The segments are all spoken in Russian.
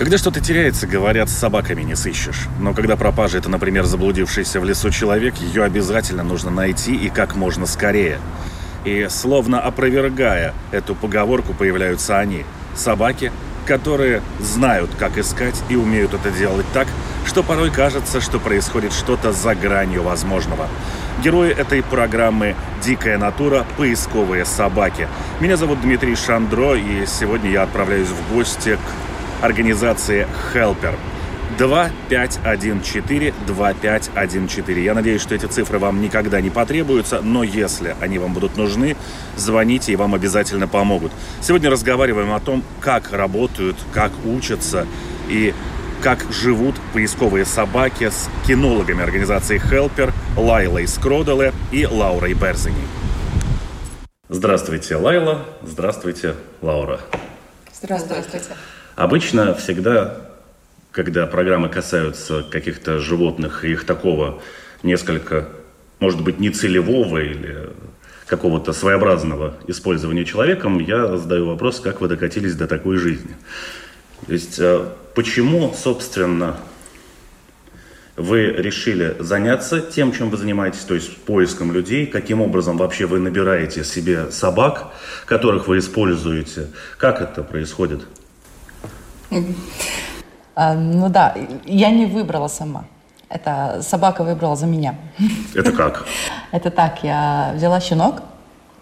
Когда что-то теряется, говорят, с собаками не сыщешь. Но когда пропажа – это, например, заблудившийся в лесу человек, ее обязательно нужно найти и как можно скорее. И словно опровергая эту поговорку, появляются они – собаки, которые знают, как искать и умеют это делать так, что порой кажется, что происходит что-то за гранью возможного. Герои этой программы «Дикая натура. Поисковые собаки». Меня зовут Дмитрий Шандро, и сегодня я отправляюсь в гости к организации Helper. 2514-2514. Я надеюсь, что эти цифры вам никогда не потребуются, но если они вам будут нужны, звоните и вам обязательно помогут. Сегодня разговариваем о том, как работают, как учатся и как живут поисковые собаки с кинологами организации Helper Лайлой Скроделе и Лаурой Берзини. Здравствуйте, Лайла. Здравствуйте, Лаура. Здравствуйте. Обычно всегда, когда программы касаются каких-то животных их такого несколько, может быть, нецелевого или какого-то своеобразного использования человеком, я задаю вопрос, как вы докатились до такой жизни. То есть, э, почему, собственно, вы решили заняться тем, чем вы занимаетесь, то есть поиском людей, каким образом вообще вы набираете себе собак, которых вы используете, как это происходит? А, ну да, я не выбрала сама. Это собака выбрала за меня. Это как? Это так, я взяла щенок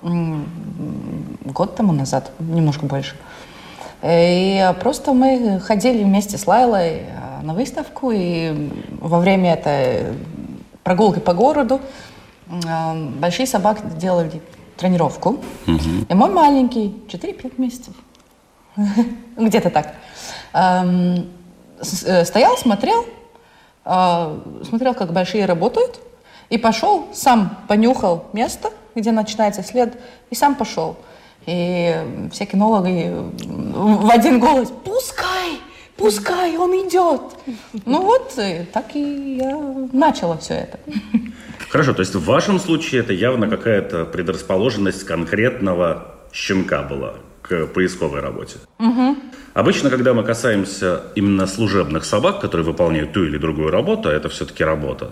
год тому назад, немножко больше. И просто мы ходили вместе с Лайлой а, на выставку, и во время этой прогулки по городу а, большие собаки делали тренировку. Угу. И мой маленький, 4-5 месяцев, где-то так, э, стоял, смотрел, а, смотрел, как большие работают, и пошел, сам понюхал место, где начинается след, и сам пошел. И все кинологи в один голос «Пускай! Пускай, он идет!» Ну вот, так и я начала все это. Хорошо, то есть в вашем случае это явно какая-то предрасположенность конкретного щенка была к поисковой работе. Угу. Обычно, когда мы касаемся именно служебных собак, которые выполняют ту или другую работу, а это все-таки работа,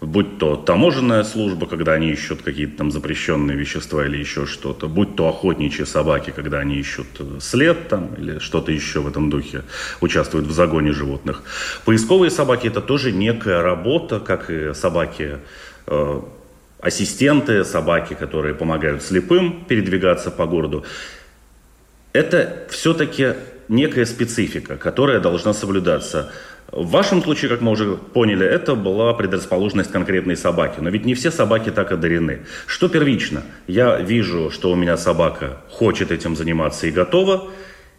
будь то таможенная служба, когда они ищут какие-то там запрещенные вещества или еще что-то, будь то охотничьи собаки, когда они ищут след там или что-то еще в этом духе, участвуют в загоне животных. Поисковые собаки это тоже некая работа, как и собаки э, ассистенты, собаки, которые помогают слепым передвигаться по городу. Это все-таки некая специфика, которая должна соблюдаться. В вашем случае, как мы уже поняли, это была предрасположенность конкретной собаки. Но ведь не все собаки так одарены. Что первично? Я вижу, что у меня собака хочет этим заниматься и готова,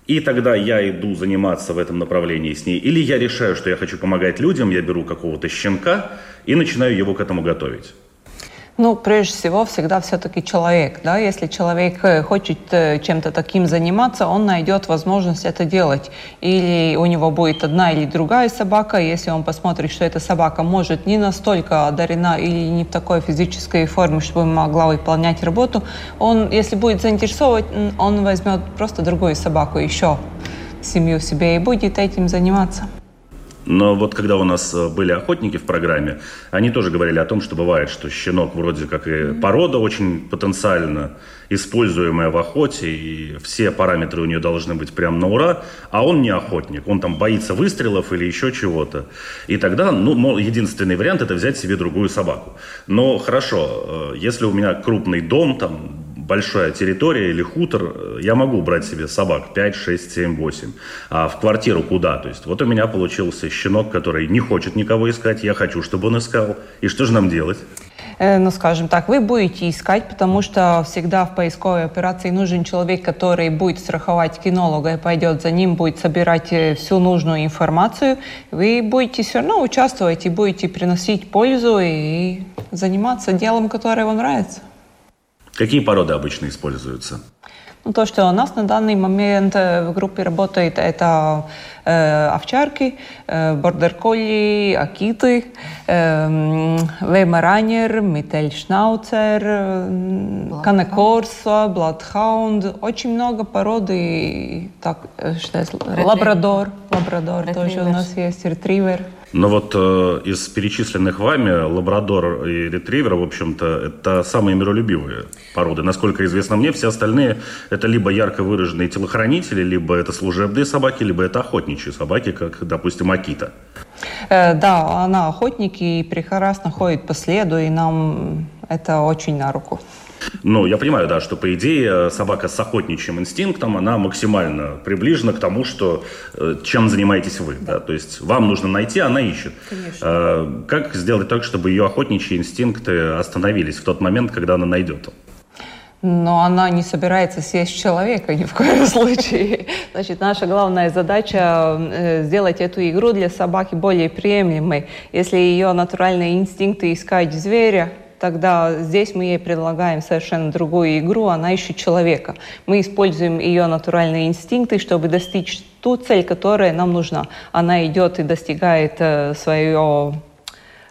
и тогда я иду заниматься в этом направлении с ней. Или я решаю, что я хочу помогать людям, я беру какого-то щенка и начинаю его к этому готовить. Ну, прежде всего, всегда все-таки человек. Да? Если человек э, хочет э, чем-то таким заниматься, он найдет возможность это делать. Или у него будет одна или другая собака. Если он посмотрит, что эта собака может не настолько одарена или не в такой физической форме, чтобы могла выполнять работу, он, если будет заинтересован, он возьмет просто другую собаку еще семью себе и будет этим заниматься. Но вот когда у нас э, были охотники в программе, они тоже говорили о том, что бывает, что щенок вроде как и порода очень потенциально используемая в охоте, и все параметры у нее должны быть прям на ура, а он не охотник, он там боится выстрелов или еще чего-то. И тогда, ну, единственный вариант это взять себе другую собаку. Но хорошо, э, если у меня крупный дом, там большая территория или хутор, э, я могу брать себе собак 5, 6, 7, 8. А в квартиру куда? То есть вот у меня получился щенок, который не хочет никого искать, я хочу, чтобы он искал. И что же нам делать? Э, ну, скажем так, вы будете искать, потому что всегда в поисковой операции нужен человек, который будет страховать кинолога и пойдет за ним, будет собирать э, всю нужную информацию. Вы будете все равно участвовать и будете приносить пользу и заниматься делом, которое вам нравится. Какие породы обычно используются? Ну, то, что у нас на данный момент э, в группе работает, это э, овчарки, э, бордер-колли, акиты, э, веймаранер, митель-шнауцер, э, канекорсо, бладхаунд. Очень много пород. И, так, э, что лабрадор, лабрадор тоже у нас есть, ретривер. Но вот э, из перечисленных вами лабрадор и ретривер, в общем-то, это самые миролюбивые породы. Насколько известно мне, все остальные это либо ярко выраженные телохранители, либо это служебные собаки, либо это охотничьи собаки, как, допустим, Акита. Э, да, она охотник и прекрасно ходит по следу, и нам это очень на руку. Ну, я понимаю, да, что по идее собака с охотничьим инстинктом, она максимально приближена к тому, что э, чем занимаетесь вы. Да. Да? То есть вам нужно найти, она ищет. Конечно. А, как сделать так, чтобы ее охотничьи инстинкты остановились в тот момент, когда она найдет? Но она не собирается съесть человека ни в коем случае. Значит, наша главная задача э, сделать эту игру для собаки более приемлемой. Если ее натуральные инстинкты искать зверя, тогда здесь мы ей предлагаем совершенно другую игру, она ищет человека. Мы используем ее натуральные инстинкты, чтобы достичь ту цель, которая нам нужна. Она идет и достигает э, свое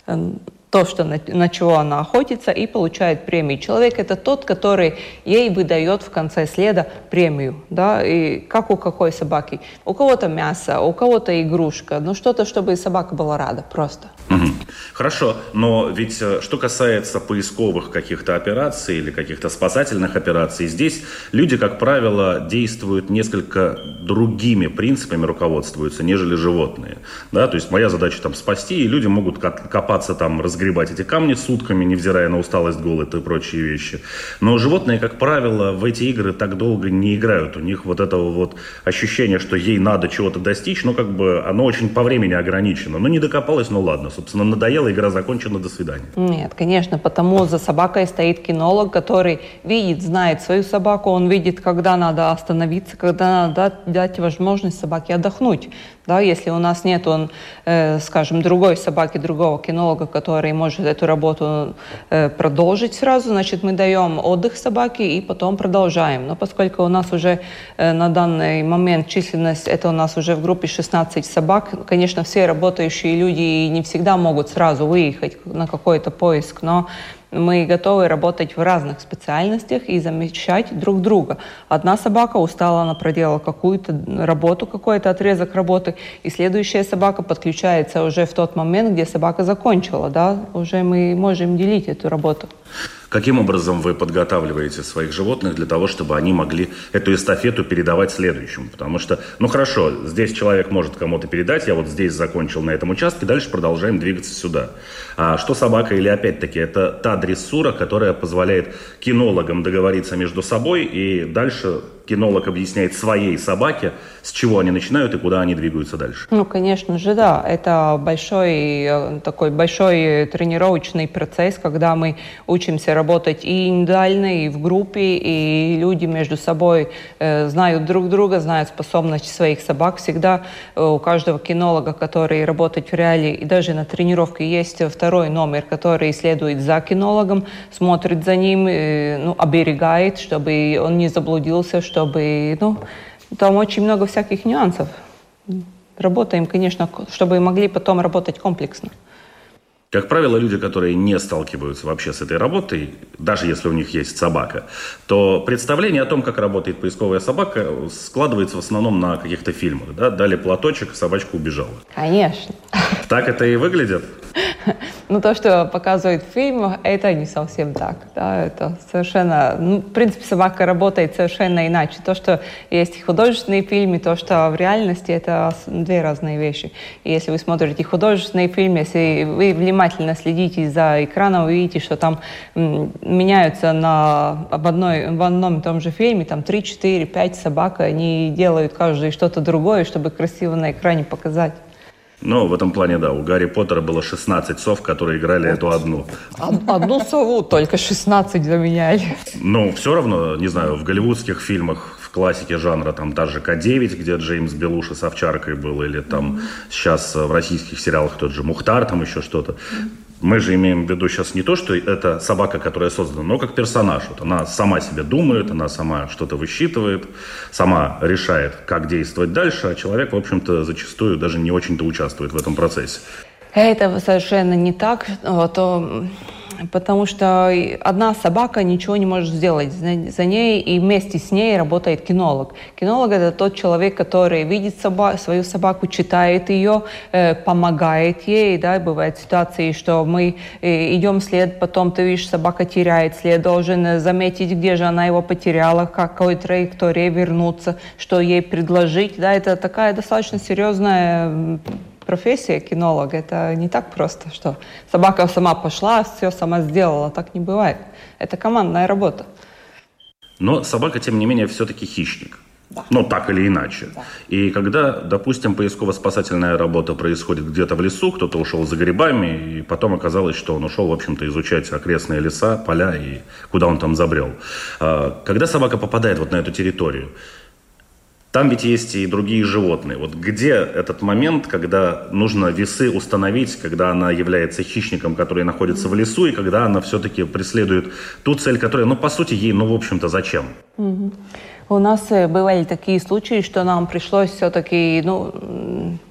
э, то, что на, на чего она охотится, и получает премию. Человек это тот, который ей выдает в конце следа премию, да, и как у какой собаки. У кого-то мясо, у кого-то игрушка, ну что-то, чтобы собака была рада просто. Хорошо, но ведь э, что касается поисковых каких-то операций или каких-то спасательных операций, здесь люди, как правило, действуют несколько другими принципами, руководствуются, нежели животные. Да? То есть моя задача там спасти, и люди могут копаться там, разгребать эти камни сутками, невзирая на усталость, голод и прочие вещи. Но животные, как правило, в эти игры так долго не играют. У них вот этого вот ощущения, что ей надо чего-то достичь, ну как бы оно очень по времени ограничено. Ну не докопалась, ну ладно, собственно, надоело, игра закончена, до свидания. Нет, конечно, потому за собакой стоит кинолог, который видит, знает свою собаку, он видит, когда надо остановиться, когда надо дать возможность собаке отдохнуть. Да, если у нас нет, он, э, скажем, другой собаки, другого кинолога, который может эту работу э, продолжить сразу, значит, мы даем отдых собаке и потом продолжаем. Но поскольку у нас уже э, на данный момент численность, это у нас уже в группе 16 собак, конечно, все работающие люди не всегда могут сразу выехать на какой-то поиск, но мы готовы работать в разных специальностях и замещать друг друга. Одна собака устала, она проделала какую-то работу, какой-то отрезок работы, и следующая собака подключается уже в тот момент, где собака закончила. Да? Уже мы можем делить эту работу. Каким образом вы подготавливаете своих животных для того, чтобы они могли эту эстафету передавать следующему? Потому что, ну хорошо, здесь человек может кому-то передать, я вот здесь закончил на этом участке, дальше продолжаем двигаться сюда. А что собака или опять-таки это та дрессура, которая позволяет кинологам договориться между собой и дальше кинолог объясняет своей собаке, с чего они начинают и куда они двигаются дальше. Ну, конечно же, да. Это большой э, такой большой тренировочный процесс, когда мы учимся работать и индивидуально, и в группе, и люди между собой э, знают друг друга, знают способности своих собак. Всегда э, у каждого кинолога, который работает в реале, и даже на тренировке есть второй номер, который следует за кинологом, смотрит за ним, э, ну, оберегает, чтобы он не заблудился, что чтобы, ну, там очень много всяких нюансов. Работаем, конечно, чтобы могли потом работать комплексно. Как правило, люди, которые не сталкиваются вообще с этой работой, даже если у них есть собака, то представление о том, как работает поисковая собака, складывается в основном на каких-то фильмах. Да? Дали платочек, собачка убежала. Конечно. Так это и выглядит? Ну, то, что показывают в фильмах, это не совсем так. Да? Это совершенно... Ну, в принципе, собака работает совершенно иначе. То, что есть художественные фильмы, то, что в реальности, это две разные вещи. И если вы смотрите художественные фильмы, если вы внимательно следите за экраном, вы видите, что там меняются на, об одной, в одном и том же фильме там 3, 4, 5 собак, они делают каждый что-то другое, чтобы красиво на экране показать. Ну, в этом плане, да, у Гарри Поттера было 16 сов, которые играли эту одну. Одну сову только 16 заменяли. Ну, все равно, не знаю, в голливудских фильмах, в классике жанра, там та же К-9, где Джеймс Белуши с овчаркой был, или там mm-hmm. сейчас в российских сериалах тот же Мухтар, там еще что-то. Мы же имеем в виду сейчас не то, что это собака, которая создана, но как персонаж. Вот она сама себе думает, она сама что-то высчитывает, сама решает, как действовать дальше, а человек, в общем-то, зачастую даже не очень-то участвует в этом процессе. Это совершенно не так. Вот, потому что одна собака ничего не может сделать. За ней и вместе с ней работает кинолог. Кинолог – это тот человек, который видит соба свою собаку, читает ее, э, помогает ей. Да? Бывают ситуации, что мы э, идем след, потом ты видишь, собака теряет след, должен заметить, где же она его потеряла, какой траектории вернуться, что ей предложить. Да? Это такая достаточно серьезная профессия кинолог. Это не так просто, что собака сама пошла, все сама сделала. Так не бывает. Это командная работа. Но собака, тем не менее, все-таки хищник. Да. Ну, так или иначе. Да. И когда, допустим, поисково-спасательная работа происходит где-то в лесу, кто-то ушел за грибами, и потом оказалось, что он ушел, в общем-то, изучать окрестные леса, поля и куда он там забрел. А, когда собака попадает вот на эту территорию, там ведь есть и другие животные. Вот где этот момент, когда нужно весы установить, когда она является хищником, который находится в лесу, и когда она все-таки преследует ту цель, которая, ну, по сути, ей, ну, в общем-то, зачем? Mm-hmm. У нас э, бывали такие случаи, что нам пришлось все-таки, ну,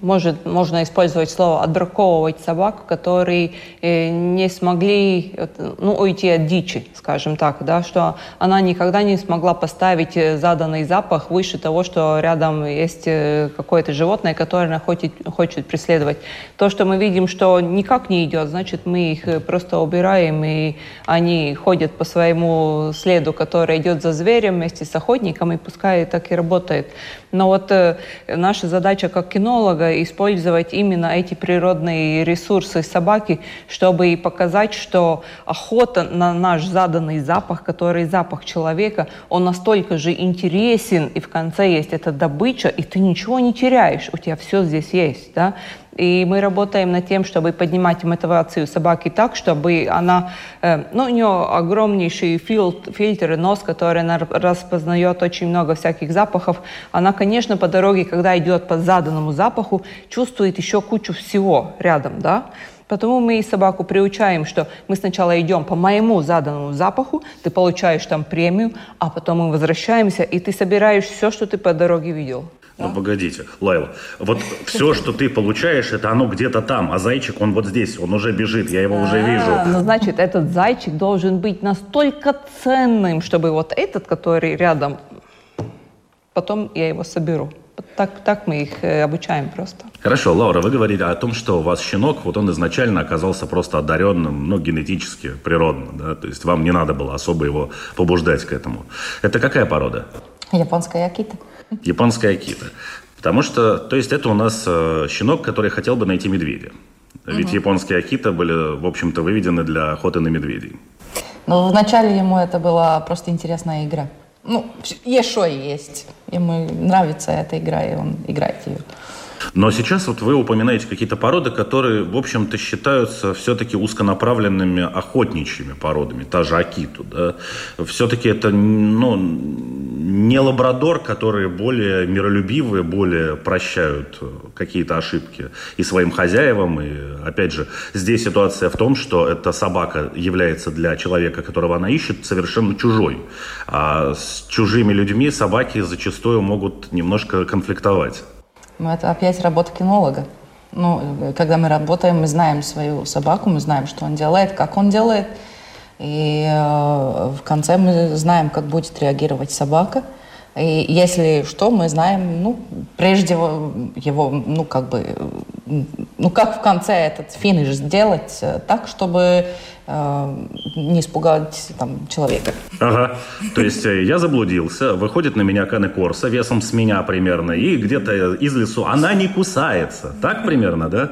может, можно использовать слово «отбраковывать собак», которые э, не смогли ну, уйти от дичи, скажем так, да, что она никогда не смогла поставить э, заданный запах выше того, что рядом есть какое-то животное, которое она хочет, хочет преследовать. То, что мы видим, что никак не идет, значит, мы их просто убираем, и они ходят по своему следу, который идет за зверем вместе с охотником, и пускай так и работает. Но вот э, наша задача как кинолога использовать именно эти природные ресурсы собаки, чтобы показать, что охота на наш заданный запах, который запах человека, он настолько же интересен, и в конце есть эта добыча, и ты ничего не теряешь, у тебя все здесь есть. Да? И мы работаем над тем, чтобы поднимать мотивацию собаки так, чтобы она, э, ну, у нее огромнейший фильтр, нос, который она распознает очень много всяких запахов. Она, конечно, по дороге, когда идет по заданному запаху, чувствует еще кучу всего рядом, да. Потому мы и собаку приучаем, что мы сначала идем по моему заданному запаху, ты получаешь там премию, а потом мы возвращаемся, и ты собираешь все, что ты по дороге видел. Ну, погодите, Лайла, вот все, что ты получаешь, это оно где-то там, а зайчик, он вот здесь, он уже бежит, я его уже вижу. Ну, значит, этот зайчик должен быть настолько ценным, чтобы вот этот, который рядом, потом я его соберу. Так, так мы их э, обучаем просто. Хорошо, Лаура, вы говорили о том, что у вас щенок, вот он изначально оказался просто одаренным, ну, генетически, природно, да, то есть вам не надо было особо его побуждать к этому. Это какая порода? Японская акита. Японская акита. Потому что, то есть это у нас э, щенок, который хотел бы найти медведя. Ведь угу. японские акита были, в общем-то, выведены для охоты на медведей. Ну, вначале ему это была просто интересная игра. Ну, что есть. Ему нравится эта игра, и он играет ее. Но сейчас вот вы упоминаете какие-то породы, которые, в общем-то, считаются все-таки узконаправленными охотничьими породами, та же Акиту. Да? Все-таки это ну, не лабрадор, которые более миролюбивые, более прощают какие-то ошибки и своим хозяевам. И, опять же, здесь ситуация в том, что эта собака является для человека, которого она ищет, совершенно чужой. А с чужими людьми собаки зачастую могут немножко конфликтовать. Ну, это опять работа кинолога. Ну, когда мы работаем, мы знаем свою собаку, мы знаем, что он делает, как он делает. И э, в конце мы знаем, как будет реагировать собака. И если что, мы знаем, ну, прежде его, ну, как бы, ну, как в конце этот финиш сделать э, так, чтобы э, не испугать там человека. Ага. То есть э, я заблудился, выходит на меня Кане Корса весом с меня примерно, и где-то из лесу она не кусается. Так примерно, да?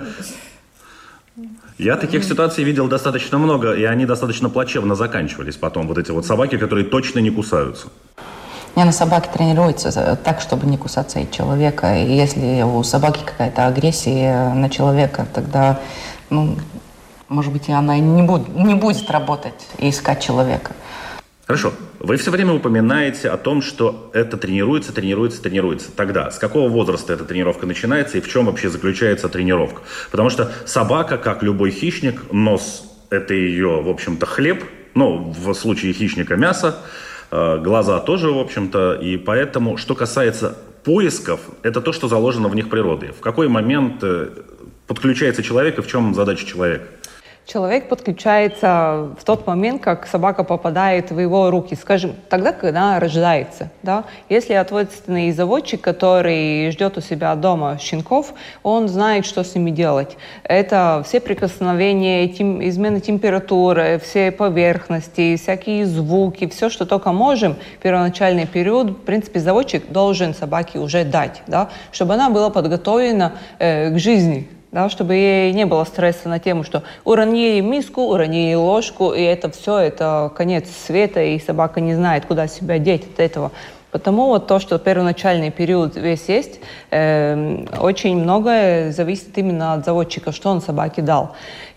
Я таких ситуаций видел достаточно много, и они достаточно плачевно заканчивались потом. Вот эти вот собаки, которые точно не кусаются. Не, на собаке тренируется так, чтобы не кусаться и человека. И если у собаки какая-то агрессия на человека, тогда, ну, может быть, и она не, будет, не будет работать и искать человека. Хорошо. Вы все время упоминаете о том, что это тренируется, тренируется, тренируется. Тогда с какого возраста эта тренировка начинается и в чем вообще заключается тренировка? Потому что собака, как любой хищник, нос – это ее, в общем-то, хлеб, ну, в случае хищника мясо, глаза тоже, в общем-то, и поэтому, что касается поисков, это то, что заложено в них природой. В какой момент э, подключается человек и в чем задача человека? Человек подключается в тот момент, как собака попадает в его руки, скажем, тогда, когда она рождается. Да? Если ответственный заводчик, который ждет у себя дома щенков, он знает, что с ними делать. Это все прикосновения, тем, измены температуры, все поверхности, всякие звуки, все, что только можем, первоначальный период, в принципе, заводчик должен собаке уже дать, да? чтобы она была подготовлена э, к жизни, да, чтобы ей не было стресса на тему, что уронили миску, уронили ложку, и это все, это конец света, и собака не знает, куда себя деть от этого. Потому вот то, что первоначальный период весь есть, э, очень многое зависит именно от заводчика, что он собаке дал.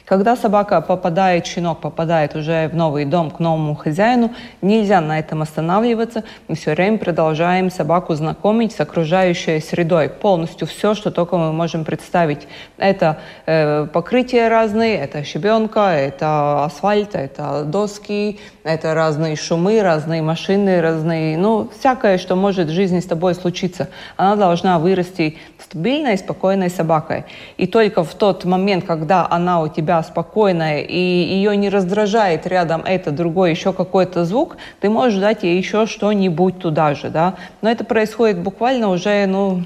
Когда собака попадает, щенок попадает уже в новый дом к новому хозяину, нельзя на этом останавливаться. Мы все время продолжаем собаку знакомить с окружающей средой. Полностью все, что только мы можем представить. Это э, покрытие разные, это щебенка, это асфальт, это доски, это разные шумы, разные машины, разные, ну, всякое, что может в жизни с тобой случиться. Она должна вырасти стабильной, спокойной собакой. И только в тот момент, когда она у тебя спокойная и ее не раздражает рядом это, другой, еще какой-то звук, ты можешь дать ей еще что-нибудь туда же, да. Но это происходит буквально уже, ну,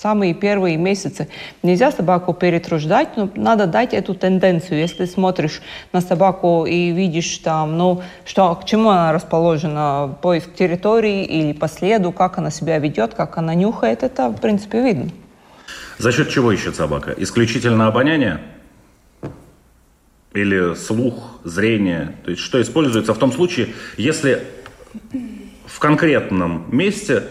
самые первые месяцы. Нельзя собаку перетруждать, но надо дать эту тенденцию. Если смотришь на собаку и видишь там, ну, что, к чему она расположена, поиск территории или по следу, как она себя ведет, как она нюхает, это, в принципе, видно. За счет чего ищет собака? Исключительно обоняние? Или слух, зрение? То есть что используется в том случае, если в конкретном месте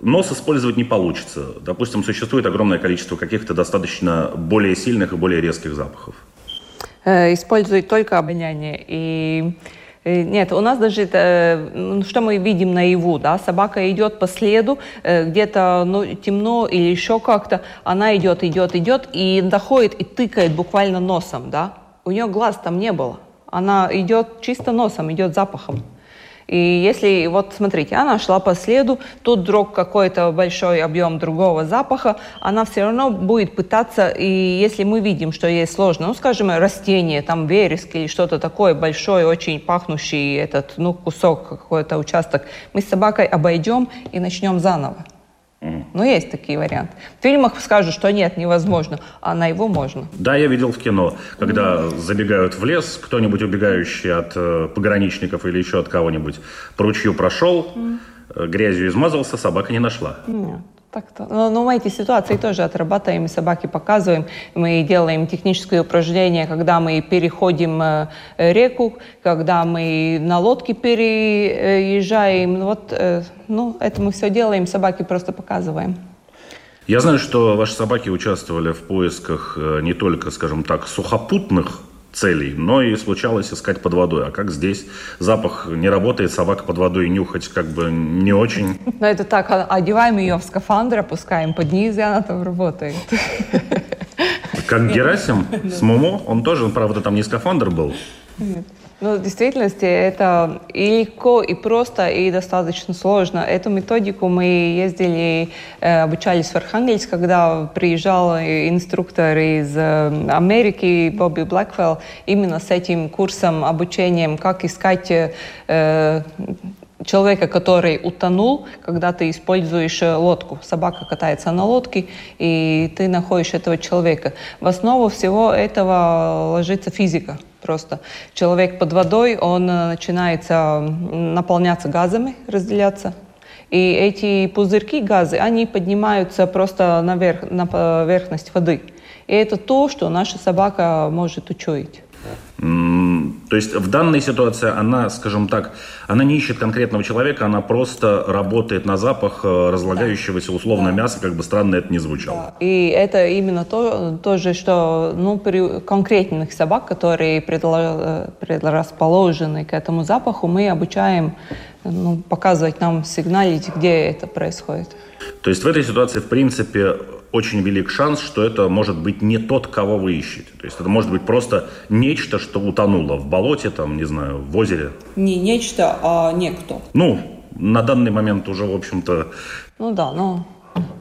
Нос использовать не получится. Допустим, существует огромное количество каких-то достаточно более сильных и более резких запахов. Э, использует только обоняние. И э, нет, у нас даже, это, что мы видим наяву, да, собака идет по следу, э, где-то ну, темно или еще как-то, она идет, идет, идет и доходит и тыкает буквально носом, да. У нее глаз там не было. Она идет чисто носом, идет запахом. И если, вот смотрите, она шла по следу, тут вдруг какой-то большой объем другого запаха, она все равно будет пытаться, и если мы видим, что ей сложно, ну, скажем, растение, там вереск или что-то такое большой, очень пахнущий этот, ну, кусок, какой-то участок, мы с собакой обойдем и начнем заново. Ну, есть такие варианты. В фильмах скажут, что нет, невозможно, а на его можно. Да, я видел в кино, когда забегают в лес, кто-нибудь убегающий от э, пограничников или еще от кого-нибудь по ручью прошел, mm. грязью измазался, собака не нашла. Нет. Так-то. Но, но мы эти ситуации тоже отрабатываем, собаки показываем. Мы делаем техническое упражнение, когда мы переходим э, реку, когда мы на лодке переезжаем. Вот, э, ну, это мы все делаем, собаки просто показываем. Я знаю, что ваши собаки участвовали в поисках э, не только, скажем так, сухопутных целей, но и случалось искать под водой. А как здесь запах не работает, собака под водой нюхать как бы не очень. Ну это так, а, одеваем ее в скафандр, опускаем под низ, и она там работает. Как Герасим с Муму, он тоже, правда, там не скафандр был. Ну, в действительности это и легко, и просто, и достаточно сложно. Эту методику мы ездили, э, обучались в Архангельск, когда приезжал инструктор из э, Америки, Бобби Блэквелл, именно с этим курсом, обучением, как искать э, человека, который утонул, когда ты используешь лодку. Собака катается на лодке, и ты находишь этого человека. В основу всего этого ложится физика просто. Человек под водой, он э, начинается наполняться газами, разделяться. И эти пузырьки газы, они поднимаются просто наверх, на поверхность воды. И это то, что наша собака может учуять. То есть в данной ситуации она, скажем так, она не ищет конкретного человека, она просто работает на запах э, разлагающегося условно да. мяса, как бы странно это ни звучало. Да. И это именно то, то же, что ну, при конкретных собак, которые предрасположены к этому запаху, мы обучаем ну, показывать нам, сигналить, где это происходит. То есть в этой ситуации, в принципе, очень велик шанс, что это может быть не тот, кого вы ищете. То есть это может быть просто нечто, что утонуло в болоте, там, не знаю, в озере. Не нечто, а некто. Ну, на данный момент уже, в общем-то... Ну да, ну...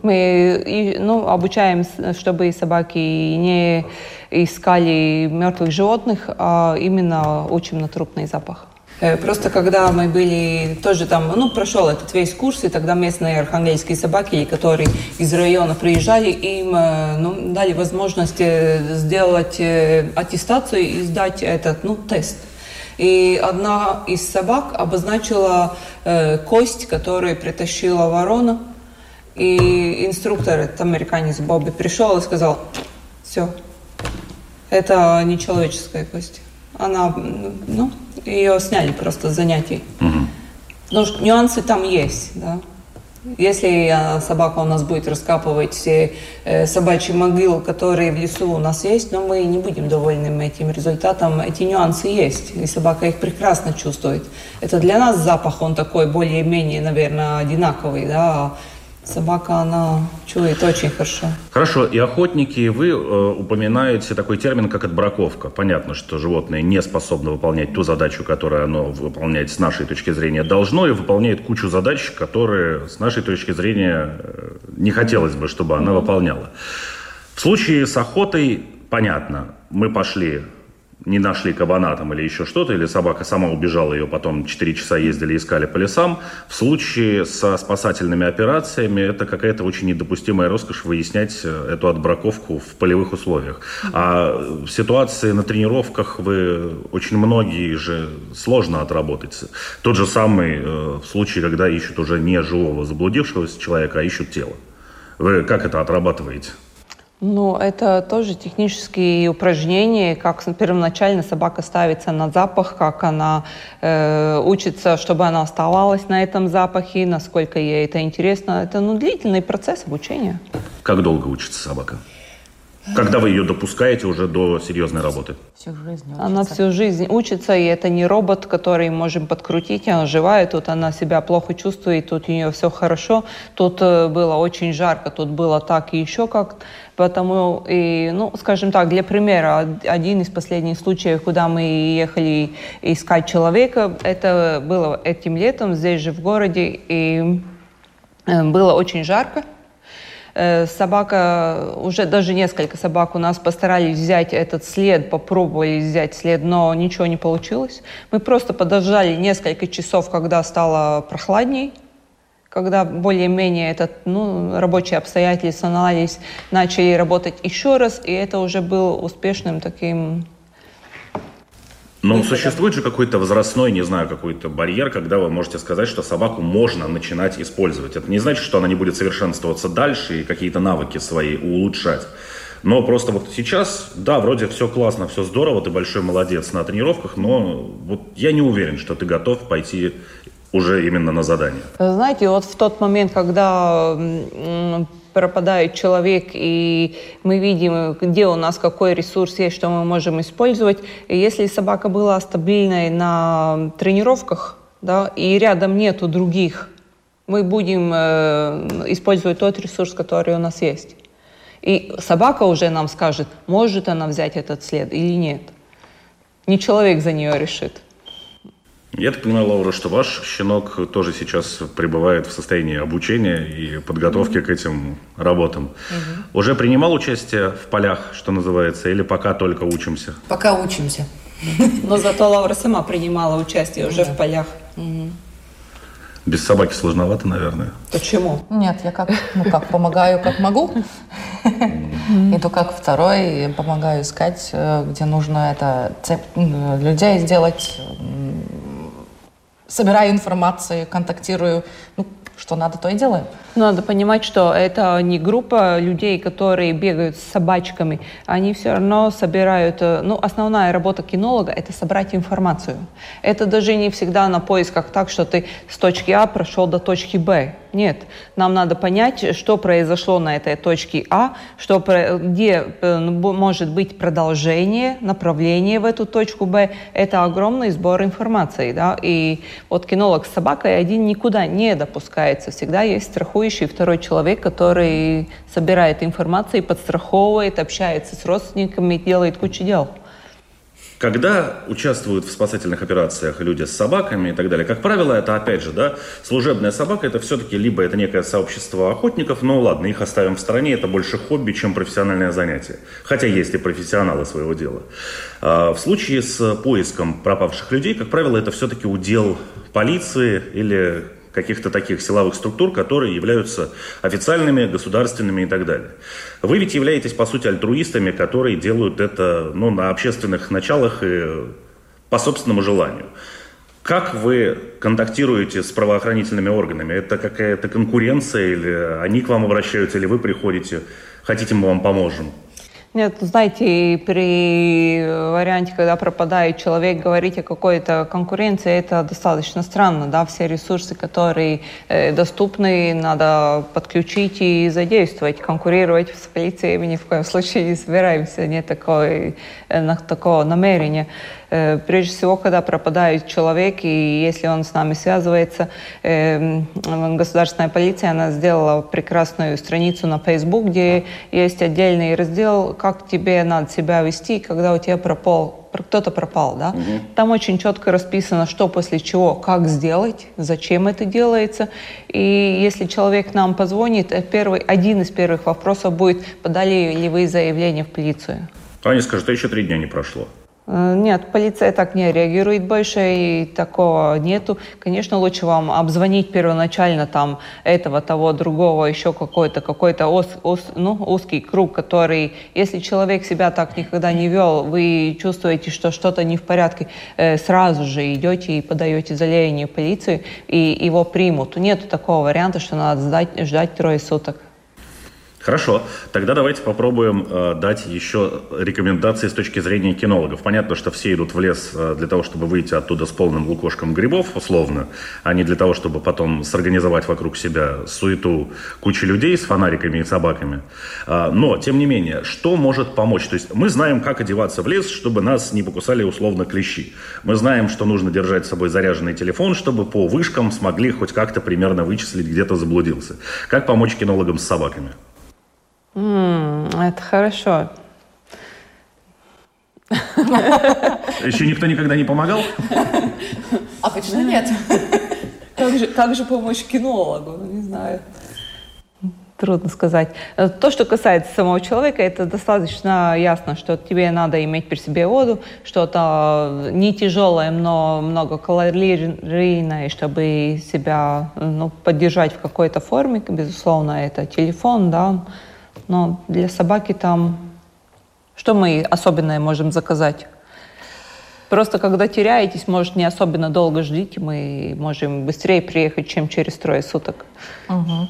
Мы ну, обучаем, чтобы собаки не искали мертвых животных, а именно учим на трупный запах. Э, просто когда мы были тоже там, ну, прошел этот весь курс, и тогда местные архангельские собаки, которые из района приезжали, им э, ну, дали возможность э, сделать аттестацию и сдать этот, ну, тест. И одна из собак обозначила э, кость, которую притащила ворона. И инструктор, этот американец Бобби, пришел и сказал, все, это не человеческая кость. Она, ну, ее сняли просто с занятий. Угу. Потому что нюансы там есть, да. Если а, собака у нас будет раскапывать все э, собачьи могилы, которые в лесу у нас есть, но мы не будем довольны этим результатом. Эти нюансы есть, и собака их прекрасно чувствует. Это для нас запах, он такой более-менее, наверное, одинаковый, да, Собака, она чует очень хорошо. Хорошо. И охотники, вы э, упоминаете такой термин, как отбраковка. Понятно, что животное не способно выполнять ту задачу, которую оно выполняет с нашей точки зрения должно, и выполняет кучу задач, которые с нашей точки зрения э, не хотелось бы, чтобы она выполняла. В случае с охотой понятно. Мы пошли не нашли кабана там или еще что-то, или собака сама убежала, ее потом 4 часа ездили, искали по лесам. В случае со спасательными операциями это какая-то очень недопустимая роскошь выяснять э, эту отбраковку в полевых условиях. А в ситуации на тренировках вы очень многие же сложно отработать. Тот же самый э, случае, когда ищут уже не живого заблудившегося человека, а ищут тело. Вы как это отрабатываете? Ну, это тоже технические упражнения, как первоначально собака ставится на запах, как она э, учится, чтобы она оставалась на этом запахе, насколько ей это интересно. Это ну, длительный процесс обучения. Как долго учится собака? Когда вы ее допускаете уже до серьезной работы? Всю жизнь учится. Она всю жизнь учится, и это не робот, который можем подкрутить, она живая, тут она себя плохо чувствует, тут у нее все хорошо, тут э, было очень жарко, тут было так и еще как. Потому, и, ну, скажем так, для примера, один из последних случаев, куда мы ехали искать человека, это было этим летом здесь же в городе, и э, было очень жарко, собака, уже даже несколько собак у нас постарались взять этот след, попробовали взять след, но ничего не получилось. Мы просто подождали несколько часов, когда стало прохладней, когда более-менее этот, ну, рабочие обстоятельства наладились, начали работать еще раз, и это уже было успешным таким но существует же какой-то возрастной, не знаю, какой-то барьер, когда вы можете сказать, что собаку можно начинать использовать. Это не значит, что она не будет совершенствоваться дальше и какие-то навыки свои улучшать. Но просто вот сейчас, да, вроде все классно, все здорово, ты большой молодец на тренировках, но вот я не уверен, что ты готов пойти уже именно на задание. Знаете, вот в тот момент, когда пропадает человек, и мы видим, где у нас какой ресурс есть, что мы можем использовать. И если собака была стабильной на тренировках, да, и рядом нету других, мы будем э, использовать тот ресурс, который у нас есть. И собака уже нам скажет, может она взять этот след или нет. Не человек за нее решит. Я так понимаю, Лаура, что ваш щенок тоже сейчас пребывает в состоянии обучения и подготовки mm-hmm. к этим работам. Mm-hmm. Уже принимал участие в полях, что называется, или пока только учимся? Пока учимся. Но зато Лаура сама принимала участие уже в полях. Без собаки сложновато, наверное. Почему? Нет, я как, ну как, помогаю, как могу. И то как второй, помогаю искать, э, где нужно это людей сделать, собираю информацию, контактирую. Ну, что надо, то и делаем. Надо понимать, что это не группа людей, которые бегают с собачками. Они все равно собирают... Э, ну, основная работа кинолога — это собрать информацию. Это даже не всегда на поисках так, что ты с точки А прошел до точки Б. Нет, нам надо понять, что произошло на этой точке А, что, где э, может быть продолжение, направление в эту точку Б. Это огромный сбор информации. Да? И вот кинолог с собакой один никуда не допускается. Всегда есть страхующий второй человек, который собирает информацию, подстраховывает, общается с родственниками, делает кучу дел. Когда участвуют в спасательных операциях люди с собаками и так далее, как правило, это опять же, да, служебная собака, это все-таки либо это некое сообщество охотников, но ладно, их оставим в стороне, это больше хобби, чем профессиональное занятие. Хотя есть и профессионалы своего дела. А в случае с поиском пропавших людей, как правило, это все-таки удел полиции или каких-то таких силовых структур, которые являются официальными, государственными и так далее. Вы ведь являетесь, по сути, альтруистами, которые делают это ну, на общественных началах и по собственному желанию. Как вы контактируете с правоохранительными органами? Это какая-то конкуренция или они к вам обращаются, или вы приходите, хотите мы вам поможем? Нет, знаете, при варианте, когда пропадает человек, говорить о какой-то конкуренции, это достаточно странно, да, все ресурсы, которые э, доступны, надо подключить и задействовать. Конкурировать с полицией мы ни в коем случае не собираемся, нет такой, э, такого намерения. Э, прежде всего, когда пропадает человек, и если он с нами связывается, э, государственная полиция, она сделала прекрасную страницу на Facebook, где есть отдельный раздел, как тебе надо себя вести, когда у тебя пропал кто-то пропал, да? Угу. Там очень четко расписано, что после чего, как сделать, зачем это делается. И если человек нам позвонит, э, первый, один из первых вопросов будет, подали ли вы заявление в полицию. Они скажут, а еще три дня не прошло. Э, нет, полиция так не реагирует больше, и такого нету. Конечно, лучше вам обзвонить первоначально там этого, того, другого, еще какой-то какой-то ус, ус, ну, узкий круг, который, если человек себя так никогда не вел, вы чувствуете, что что-то не в порядке, э, сразу же идете и подаете заявление в полицию, и его примут. Нет такого варианта, что надо ждать, ждать трое суток. Хорошо, тогда давайте попробуем э, дать еще рекомендации с точки зрения кинологов. Понятно, что все идут в лес э, для того, чтобы выйти оттуда с полным лукошком грибов, условно, а не для того, чтобы потом сорганизовать вокруг себя суету кучи людей с фонариками и собаками. Э, но, тем не менее, что может помочь? То есть мы знаем, как одеваться в лес, чтобы нас не покусали условно клещи. Мы знаем, что нужно держать с собой заряженный телефон, чтобы по вышкам смогли хоть как-то примерно вычислить, где-то заблудился. Как помочь кинологам с собаками? Mm, это хорошо. Еще никто никогда не помогал? А почему нет? Как же, как же помочь кинологу? Ну, не знаю. Трудно сказать. То, что касается самого человека, это достаточно ясно, что тебе надо иметь при себе воду, что-то не тяжелое, но многокалорийное, чтобы себя ну, поддержать в какой-то форме. Безусловно, это телефон, да, но для собаки там... Что мы особенное можем заказать? Просто когда теряетесь, может, не особенно долго ждите, мы можем быстрее приехать, чем через трое суток. Угу.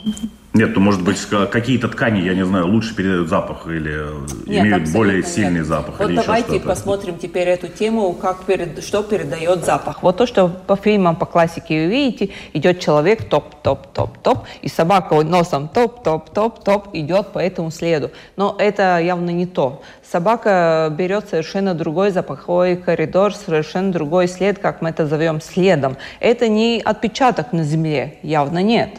Нет, то, может быть, какие-то ткани, я не знаю, лучше передают запах или нет, имеют более сильный нет. запах. Вот или давайте посмотрим теперь эту тему, как перед, что передает запах. Вот то, что по фильмам, по классике вы видите, идет человек топ-топ-топ-топ, и собака носом топ-топ-топ-топ идет по этому следу. Но это явно не то. Собака берет совершенно другой запаховой коридор, совершенно другой след, как мы это зовем, следом. Это не отпечаток на земле, явно нет.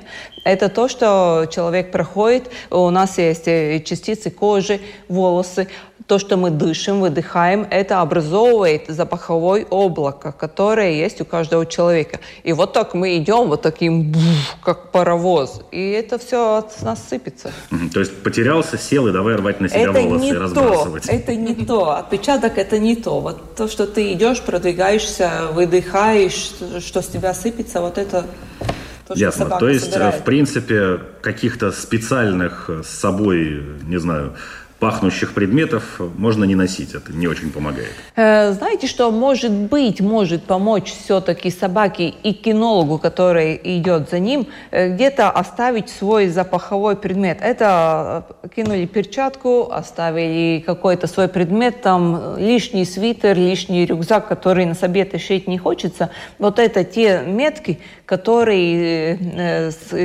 Это то, что человек проходит. У нас есть э, частицы кожи, волосы. То, что мы дышим, выдыхаем, это образовывает запаховое облако, которое есть у каждого человека. И вот так мы идем, вот таким, как паровоз. И это все от нас сыпется. То есть потерялся, сел и давай рвать на себя это волосы не и разбрасывать. То, это не то. Отпечаток это не то. Вот то, что ты идешь, продвигаешься, выдыхаешь, что с тебя сыпется, вот это то, Ясно. То есть, собирает. в принципе, каких-то специальных с собой, не знаю, пахнущих предметов можно не носить. Это не очень помогает. Э, знаете, что может быть, может помочь все-таки собаке и кинологу, который идет за ним, э, где-то оставить свой запаховой предмет. Это э, кинули перчатку, оставили какой-то свой предмет, там лишний свитер, лишний рюкзак, который на себе тащить не хочется. Вот это те метки, которые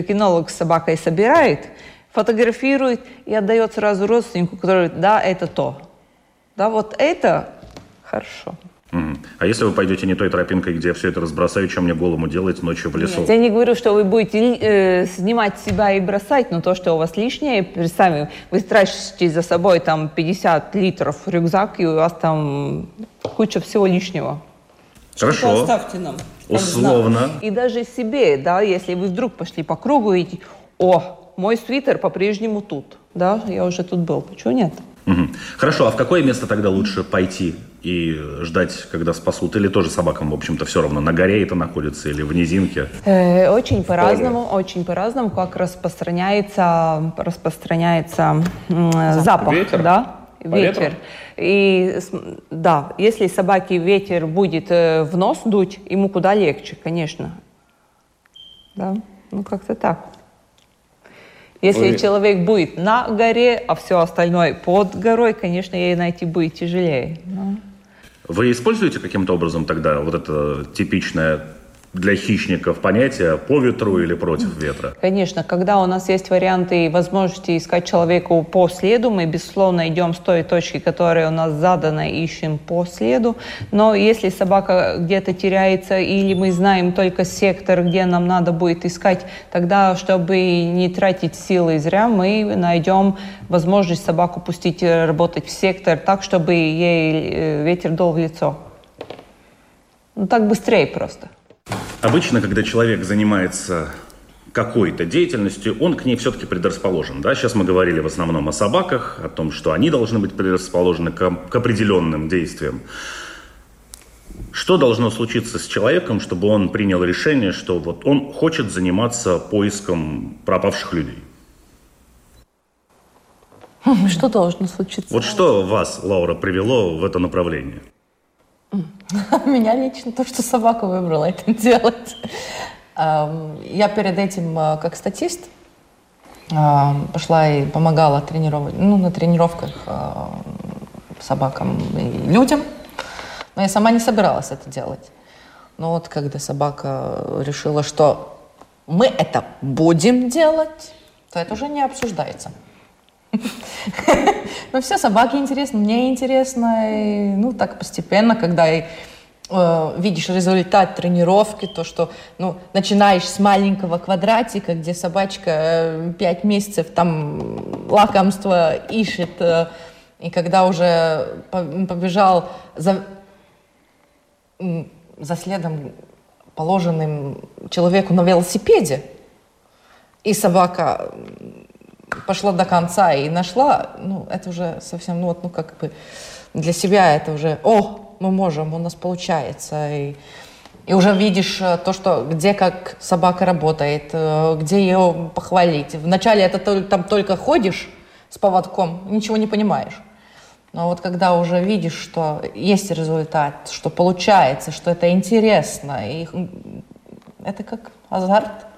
кинолог с собакой собирает, фотографирует и отдает сразу родственнику, который, да, это то. Да, вот это хорошо. А если вы пойдете не той тропинкой, где я все это разбросаю, чем мне голому делать ночью в лесу? Нет, я не говорю, что вы будете э, снимать себя и бросать, но то, что у вас лишнее, представим, вы тратите за собой там 50 литров рюкзак, и у вас там куча всего лишнего. Хорошо. Оставьте нам. Условно. И даже себе, да, если вы вдруг пошли по кругу и о, мой свитер по-прежнему тут. Да, я уже тут был. Почему нет? Угу. Хорошо, а в какое место тогда лучше пойти и ждать, когда спасут? Или тоже собакам, в общем-то, все равно, на горе это находится или в низинке? Э, очень по-разному, очень по-разному, как распространяется, распространяется э, запах. Ветер? Да, по ветер. Ветру? И да, если собаке ветер будет э, в нос дуть, ему куда легче, конечно. Да, ну как-то так. Если Вы... человек будет на горе, а все остальное под горой, конечно, ей найти будет тяжелее. Но... Вы используете каким-то образом тогда вот это типичное для хищников понятие по ветру или против ветра? Конечно, когда у нас есть варианты и возможности искать человеку по следу, мы, безусловно, идем с той точки, которая у нас задана, ищем по следу. Но если собака где-то теряется или мы знаем только сектор, где нам надо будет искать, тогда, чтобы не тратить силы зря, мы найдем возможность собаку пустить работать в сектор так, чтобы ей э, ветер дул в лицо. Ну, так быстрее просто. Обычно, когда человек занимается какой-то деятельностью, он к ней все-таки предрасположен. Да? Сейчас мы говорили в основном о собаках, о том, что они должны быть предрасположены к, к определенным действиям. Что должно случиться с человеком, чтобы он принял решение, что вот он хочет заниматься поиском пропавших людей? Что должно случиться? Вот что вас, Лаура, привело в это направление? Меня лично то, что собака выбрала это делать. Я перед этим, а, как статист, пошла и помогала тренировать, ну, на тренировках собакам и людям. Но я сама не собиралась это делать. Но вот когда собака решила, что мы это будем делать, то это уже не обсуждается. Ну, все, собаки интересны, мне интересно. Ну, так постепенно, когда и, э, видишь результат тренировки, то, что, ну, начинаешь с маленького квадратика, где собачка э, пять месяцев там лакомство ищет, э, и когда уже побежал за, за следом положенным человеку на велосипеде, и собака пошла до конца и нашла, ну, это уже совсем, ну, вот, ну, как бы для себя это уже, о, мы можем, у нас получается, и, и уже видишь э, то, что где как собака работает, э, где ее похвалить. Вначале это там только ходишь с поводком, ничего не понимаешь. Но вот когда уже видишь, что есть результат, что получается, что это интересно, и это как азарт.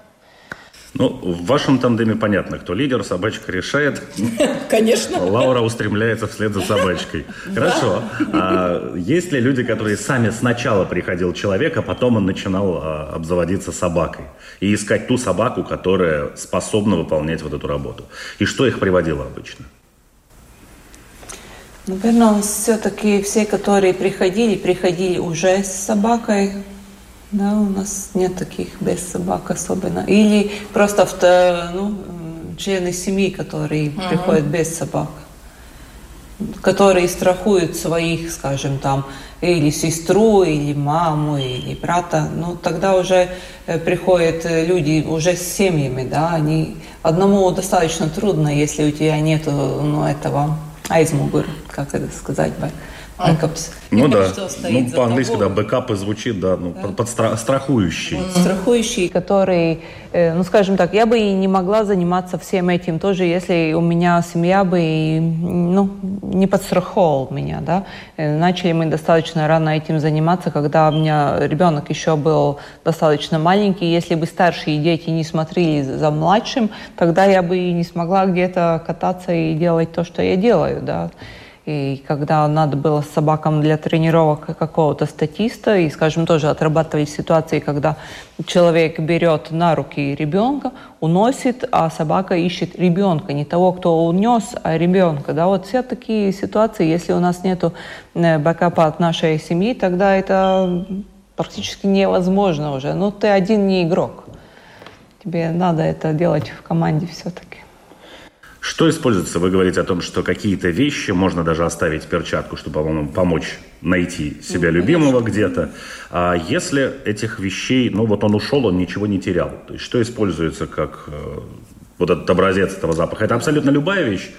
Ну, в вашем тандеме понятно, кто лидер, собачка решает. Конечно. Лаура устремляется вслед за собачкой. Хорошо. А есть ли люди, которые сами сначала приходил человек, а потом он начинал а, обзаводиться собакой и искать ту собаку, которая способна выполнять вот эту работу? И что их приводило обычно? Наверное, все-таки все, которые приходили, приходили уже с собакой, да, у нас нет таких без собак особенно. Или просто ну, члены семьи, которые uh-huh. приходят без собак, которые страхуют своих, скажем, там, или сестру, или маму, или брата. Ну, тогда уже э, приходят люди уже с семьями, да, они одному достаточно трудно, если у тебя нет ну, этого айзмугур, как это сказать бы, backups. Ну да, ну по-английски, да, backup звучит, да, ну, да. под страхующий. Страхующий, который, э, ну скажем так, я бы и не могла заниматься всем этим тоже, если у меня семья бы, ну, не подстраховал меня, да. Э, начали мы достаточно рано этим заниматься, когда у меня ребенок еще был достаточно маленький. Если бы старшие дети не смотрели за младшим, тогда я бы и не смогла где-то кататься и делать то, что я делаю, да. И когда надо было с собакам для тренировок какого-то статиста, и, скажем, тоже отрабатывали ситуации, когда человек берет на руки ребенка, уносит, а собака ищет ребенка, не того, кто унес, а ребенка. Да, вот все такие ситуации, если у нас нет э, бэкапа от нашей семьи, тогда это практически невозможно уже. Ну, ты один не игрок. Тебе надо это делать в команде все-таки. Что используется? Вы говорите о том, что какие-то вещи можно даже оставить перчатку, чтобы вам помочь найти себя ну, любимого где-то. А если этих вещей, ну вот он ушел, он ничего не терял. То есть что используется как э, вот этот образец этого запаха? Это абсолютно любая вещь?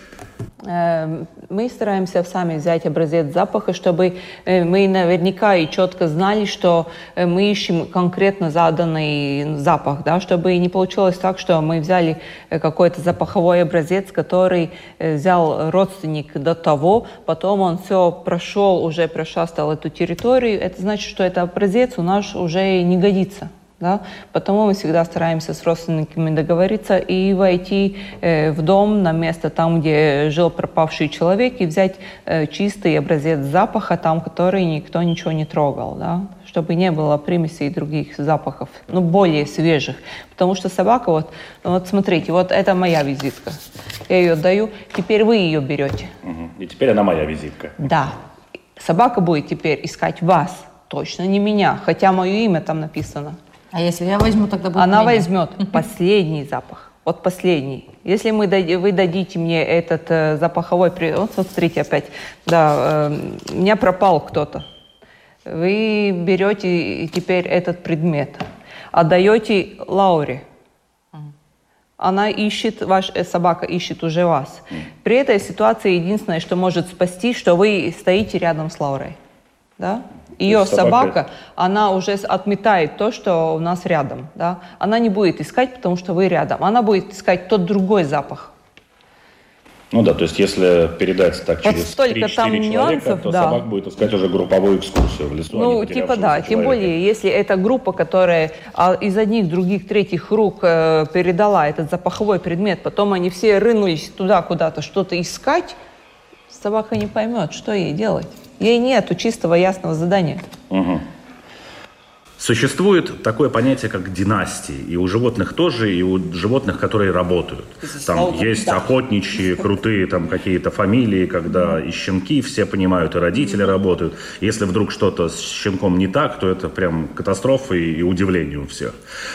Эм, мы стараемся сами взять образец запаха, чтобы э, мы наверняка и четко знали, что э, мы ищем конкретно заданный запах, да, чтобы не получилось так, что мы взяли э, какой-то запаховой образец, который взял родственник до того, потом он все прошел, уже прошастал эту территорию, это значит, что этот образец у нас уже не годится. Да? Потому мы всегда стараемся с родственниками договориться и войти э, в дом на место там, где жил пропавший человек, и взять э, чистый образец запаха там, который никто ничего не трогал, да? чтобы не было примесей других запахов, ну, более свежих. Потому что собака, вот, ну, вот смотрите, вот это моя визитка. Я ее даю, теперь вы ее берете. И теперь она моя визитка. Да. Собака будет теперь искать вас, точно не меня, хотя мое имя там написано. А если я возьму, тогда будет Она меня. возьмет последний запах. Вот последний. Если мы, вы дадите мне этот э, запаховой... Вот смотрите опять. Да, э, у меня пропал кто-то. Вы берете теперь этот предмет, отдаете Лауре. Она ищет, ваша э, собака ищет уже вас. При этой ситуации единственное, что может спасти, что вы стоите рядом с Лаурой. Да? Ее собака, собака, она уже отметает то, что у нас рядом. Да? Она не будет искать, потому что вы рядом. Она будет искать тот другой запах. Ну да, то есть если передать так вот через столько 3 там человека, нюансов, то да. собак будет искать уже групповую экскурсию в лесу. Ну, типа да, человека. тем более, если это группа, которая а, из одних, других, третьих рук э, передала этот запаховой предмет, потом они все рынулись туда куда-то что-то искать, собака не поймет, что ей делать. Ей нет чистого ясного задания. Угу. Существует такое понятие, как династии. И у животных тоже, и у животных, которые работают. Там есть охотничьи, крутые там какие-то фамилии, когда и щенки все понимают, и родители работают. Если вдруг что-то с щенком не так, то это прям катастрофа и, и удивление у всех.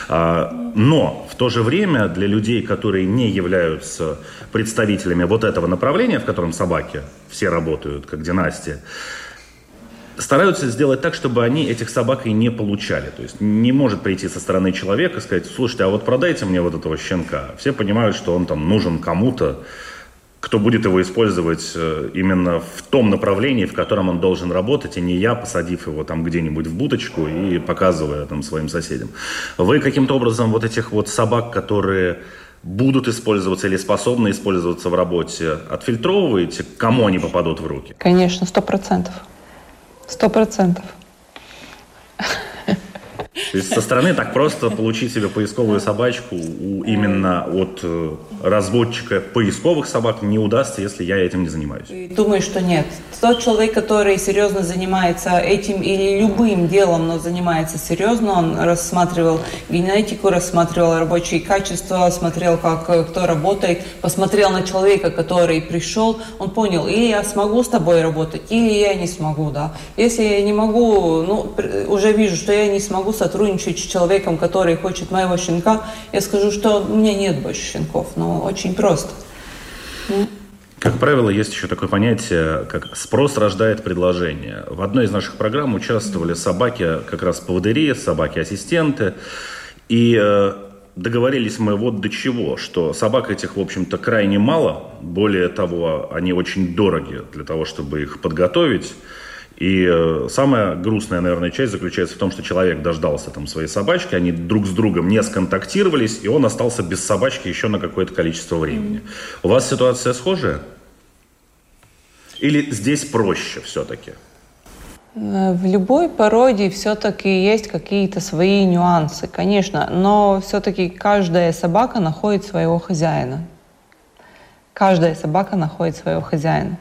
А, но в то же время для людей, которые не являются представителями вот этого направления, в котором собаки все работают, как династия, стараются сделать так, чтобы они этих собак и не получали. То есть не может прийти со стороны человека и сказать, слушайте, а вот продайте мне вот этого щенка. Все понимают, что он там нужен кому-то, кто будет его использовать э, именно в том направлении, в котором он должен работать, и не я, посадив его там где-нибудь в будочку и показывая там своим соседям. Вы каким-то образом вот этих вот собак, которые будут использоваться или способны использоваться в работе, отфильтровываете, кому они попадут в руки? Конечно, сто процентов. Сто процентов. То есть со стороны так просто получить себе поисковую собачку у, именно от э, разводчика поисковых собак не удастся, если я этим не занимаюсь. Думаю, что нет. Тот человек, который серьезно занимается этим или любым делом, но занимается серьезно, он рассматривал генетику, рассматривал рабочие качества, смотрел, как э, кто работает, посмотрел на человека, который пришел, он понял, или я смогу с тобой работать, или я не смогу, да. Если я не могу, ну, уже вижу, что я не смогу сотрудничать сотрудничать с человеком, который хочет моего щенка, я скажу, что у меня нет больше щенков. Ну, очень просто. Как правило, есть еще такое понятие, как спрос рождает предложение. В одной из наших программ участвовали собаки, как раз поводыри, собаки-ассистенты. И э, договорились мы вот до чего, что собак этих, в общем-то, крайне мало. Более того, они очень дороги для того, чтобы их подготовить. И э, самая грустная, наверное, часть заключается в том, что человек дождался там своей собачки, они друг с другом не сконтактировались, и он остался без собачки еще на какое-то количество времени. У вас ситуация схожая? Или здесь проще все-таки? Э, в любой породе все-таки есть какие-то свои нюансы, конечно, но все-таки каждая собака находит своего хозяина. Каждая собака находит своего хозяина.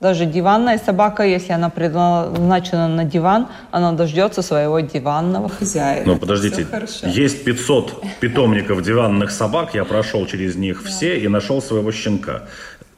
Даже диванная собака, если она предназначена на диван, она дождется своего диванного хозяина. Ну, подождите, есть 500 питомников диванных собак, я прошел через них все и нашел своего щенка.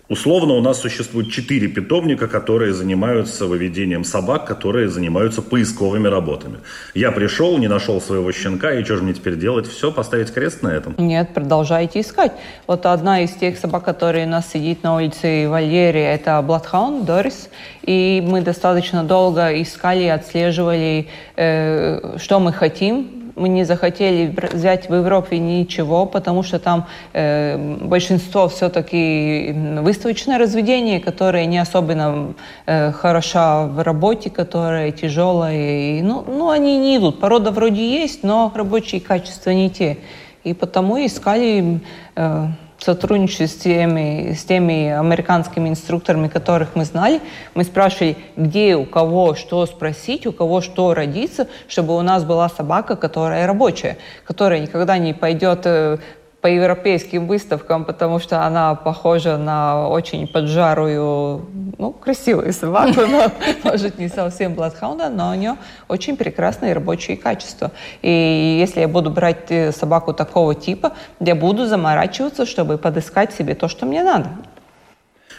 Условно у нас существует четыре питомника, которые занимаются выведением собак, которые занимаются поисковыми работами. Я пришел, не нашел своего щенка, и что же мне теперь делать? Все, поставить крест на этом? Нет, продолжайте искать. Вот одна из тех собак, которые у нас сидит на улице Валерии, это Бладхаун, Дорис. И мы достаточно долго искали, отслеживали, э, что мы хотим, мы не захотели взять в Европе ничего, потому что там э, большинство все-таки выставочное разведение, которое не особенно э, хороша в работе, которое тяжелое. И, ну, ну, они не идут. Порода вроде есть, но рабочие качества не те. И потому искали э, сотрудничестве с теми, с теми американскими инструкторами, которых мы знали, мы спрашивали, где у кого что спросить, у кого что родиться, чтобы у нас была собака, которая рабочая, которая никогда не пойдет э, по европейским выставкам, потому что она похожа на очень поджарую, ну, красивую собаку, но, может, не совсем бладхаунда, но у нее очень прекрасные рабочие качества. И если я буду брать э, собаку такого типа, я буду заморачиваться, чтобы подыскать себе то, что мне надо.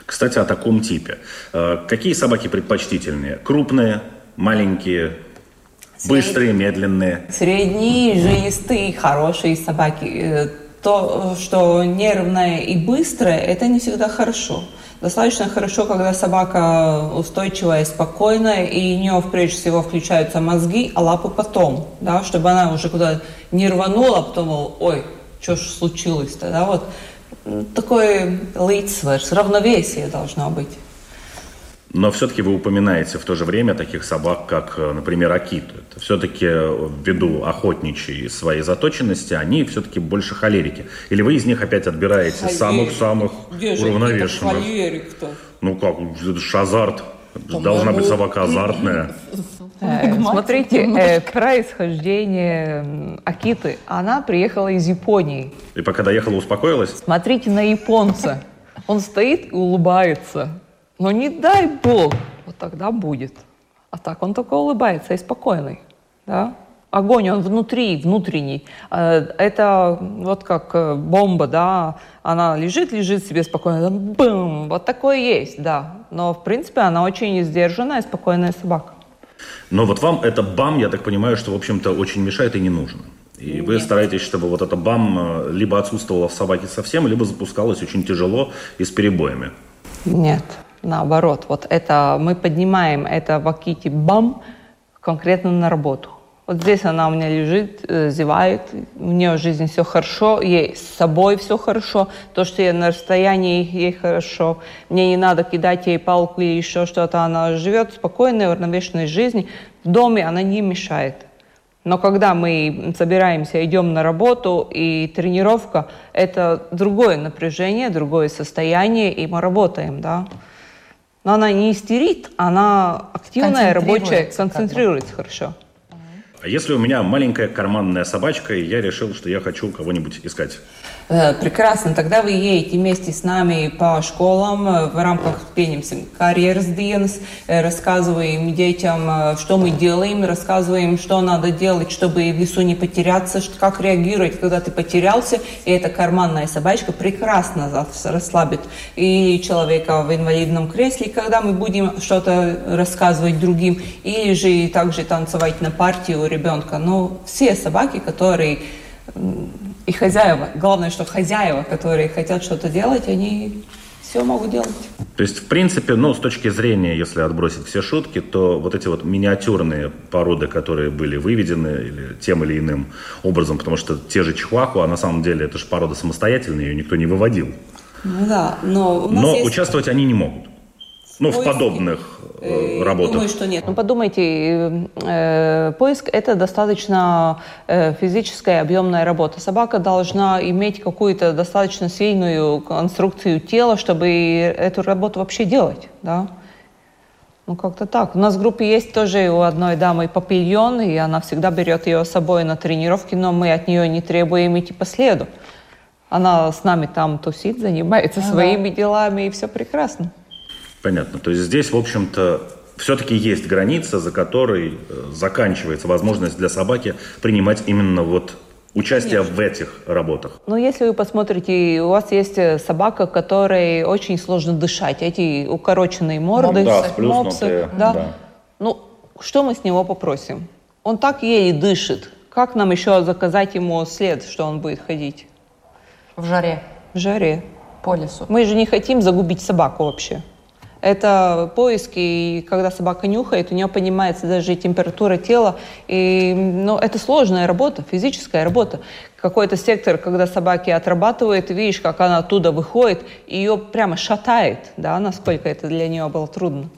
Кстати, о таком типе. Э, какие собаки предпочтительнее? Крупные, маленькие, быстрые, медленные? Средние, жилистые, хорошие собаки э, то, что нервное и быстрое, это не всегда хорошо. Достаточно хорошо, когда собака устойчивая, спокойная, и у нее прежде всего включаются мозги, а лапы потом, да, чтобы она уже куда не рванула, а потом, ой, что ж случилось-то, да, вот такое лицвер, равновесие должно быть. Но все-таки вы упоминаете в то же время таких собак, как, э, например, Акиту. Это все-таки э, ввиду охотничьей своей заточенности, они все-таки больше холерики. Или вы из них опять отбираете самых-самых уравновешенных? холерик-то? Ну как, это же азарт. Должна быть собака азартная. Э, смотрите, происхождение Акиты. Она приехала из Японии. И пока доехала, успокоилась? Смотрите на японца. Он стоит и улыбается. Но не дай бог, вот тогда будет. А так он только улыбается и спокойный. Да? Огонь, он внутри, внутренний. Э, это вот как э, бомба, да, она лежит, лежит себе спокойно, бум, вот такое есть, да. Но, в принципе, она очень сдержанная, спокойная собака. Но вот вам это бам, я так понимаю, что, в общем-то, очень мешает и не нужно. И Нет. вы стараетесь, чтобы вот это бам э, либо отсутствовало в собаке совсем, либо запускалось очень тяжело и с перебоями. Нет, наоборот. Вот это мы поднимаем это в Аките бам конкретно на работу. Вот здесь она у меня лежит, э, зевает, у нее в жизни все хорошо, ей с собой все хорошо, то, что я на расстоянии, ей хорошо, мне не надо кидать ей палку или еще что-то, она живет спокойной, уравновешенной жизнью, в доме она не мешает. Но когда мы собираемся, идем на работу, и тренировка – это другое напряжение, другое состояние, и мы работаем, да но она не истерит, она активная, рабочая, концентрируется как бы. хорошо. А если у меня маленькая карманная собачка, и я решил, что я хочу кого-нибудь искать? Э, прекрасно. Тогда вы едете вместе с нами по школам э, в рамках, пенимся, карьерс dienas, э, рассказываем детям, что мы делаем, рассказываем, что надо делать, чтобы в лесу не потеряться, как реагировать, когда ты потерялся. И эта карманная собачка прекрасно расслабит и человека в инвалидном кресле, когда мы будем что-то рассказывать другим, или же также танцевать на партию у ребенка. Но все собаки, которые и хозяева. Главное, что хозяева, которые хотят что-то делать, они все могут делать. То есть, в принципе, ну, с точки зрения, если отбросить все шутки, то вот эти вот миниатюрные породы, которые были выведены или тем или иным образом, потому что те же чихуахуа, на самом деле, это же порода самостоятельная, ее никто не выводил. Ну да, но... но есть... участвовать они не могут. Ну, в подобных э, э, работах. Думаю, что нет. Ну, подумайте, э, э, поиск – это достаточно э, физическая объемная работа. Собака должна иметь какую-то достаточно сильную конструкцию тела, чтобы эту работу вообще делать, да? Ну, как-то так. У нас в группе есть тоже у одной дамы папильон, и она всегда берет ее с собой на тренировки, но мы от нее не требуем идти по следу. Она с нами там тусит, занимается ага. своими делами, и все прекрасно. Понятно. То есть здесь, в общем-то, все-таки есть граница, за которой э, заканчивается возможность для собаки принимать именно вот участие Конечно. в этих работах. Ну, если вы посмотрите, у вас есть э, собака, которой очень сложно дышать. Эти укороченные морды, да, мопсы, да. да. Ну, что мы с него попросим? Он так еле дышит. Как нам еще заказать ему след, что он будет ходить? В жаре. В жаре. По лесу. Мы же не хотим загубить собаку вообще. Это поиски, и когда собака нюхает, у нее поднимается даже температура тела. И, ну, это сложная работа, физическая работа. Какой-то сектор, когда собаки отрабатывают, видишь, как она оттуда выходит, ее прямо шатает, да, насколько это для нее было трудно.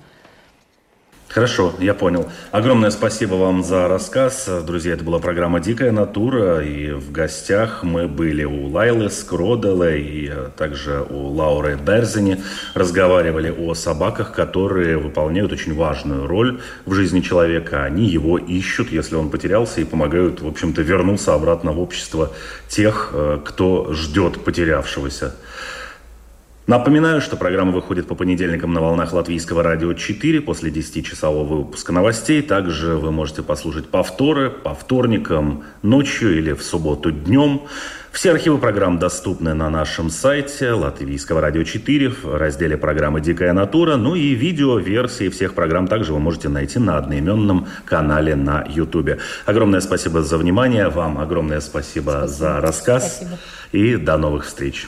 Хорошо, я понял. Огромное спасибо вам за рассказ. Друзья, это была программа «Дикая натура», и в гостях мы были у Лайлы Скродела и э, также у Лауры Берзини. Разговаривали о собаках, которые выполняют очень важную роль в жизни человека. Они его ищут, если он потерялся, и помогают, в общем-то, вернуться обратно в общество тех, э, кто ждет потерявшегося. Напоминаю, что программа выходит по понедельникам на волнах Латвийского радио 4 после 10-часового выпуска новостей. Также вы можете послушать повторы по вторникам ночью или в субботу днем. Все архивы программ доступны на нашем сайте Латвийского радио 4 в разделе программы «Дикая натура». Ну и видео-версии всех программ также вы можете найти на одноименном канале на YouTube. Огромное спасибо за внимание. Вам огромное спасибо, спасибо. за рассказ. Спасибо. И до новых встреч.